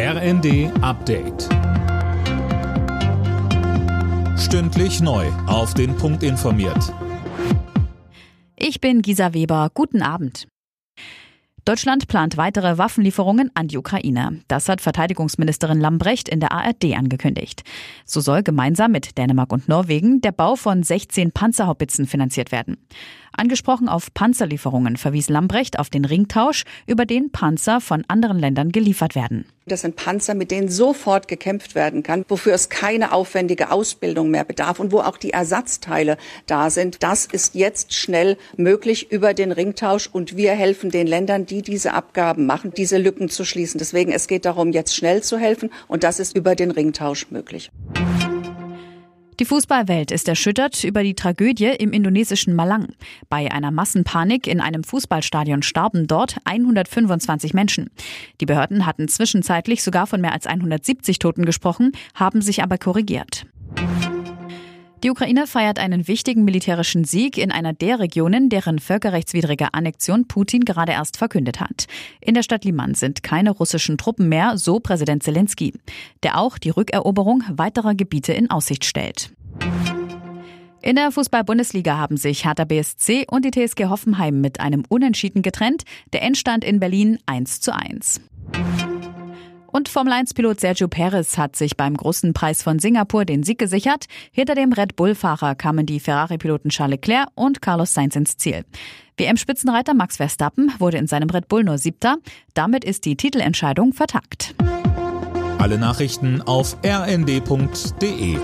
RND Update. Stündlich neu. Auf den Punkt informiert. Ich bin Gisa Weber. Guten Abend. Deutschland plant weitere Waffenlieferungen an die Ukraine. Das hat Verteidigungsministerin Lambrecht in der ARD angekündigt. So soll gemeinsam mit Dänemark und Norwegen der Bau von 16 Panzerhaubitzen finanziert werden. Angesprochen auf Panzerlieferungen verwies Lambrecht auf den Ringtausch, über den Panzer von anderen Ländern geliefert werden. Das sind Panzer, mit denen sofort gekämpft werden kann, wofür es keine aufwendige Ausbildung mehr bedarf und wo auch die Ersatzteile da sind. Das ist jetzt schnell möglich über den Ringtausch und wir helfen den Ländern, die diese Abgaben machen, diese Lücken zu schließen. Deswegen es geht darum, jetzt schnell zu helfen und das ist über den Ringtausch möglich. Die Fußballwelt ist erschüttert über die Tragödie im indonesischen Malang. Bei einer Massenpanik in einem Fußballstadion starben dort 125 Menschen. Die Behörden hatten zwischenzeitlich sogar von mehr als 170 Toten gesprochen, haben sich aber korrigiert. Die Ukraine feiert einen wichtigen militärischen Sieg in einer der Regionen, deren völkerrechtswidrige Annexion Putin gerade erst verkündet hat. In der Stadt Liman sind keine russischen Truppen mehr, so Präsident Zelensky, der auch die Rückeroberung weiterer Gebiete in Aussicht stellt. In der Fußball-Bundesliga haben sich Hertha BSC und die TSG Hoffenheim mit einem Unentschieden getrennt. Der Endstand in Berlin 1 zu 1. Und Formel-1-Pilot Sergio Perez hat sich beim großen Preis von Singapur den Sieg gesichert. Hinter dem Red Bull-Fahrer kamen die Ferrari-Piloten Charles Leclerc und Carlos Sainz ins Ziel. WM-Spitzenreiter Max Verstappen wurde in seinem Red Bull nur Siebter. Damit ist die Titelentscheidung vertagt. Alle Nachrichten auf rnd.de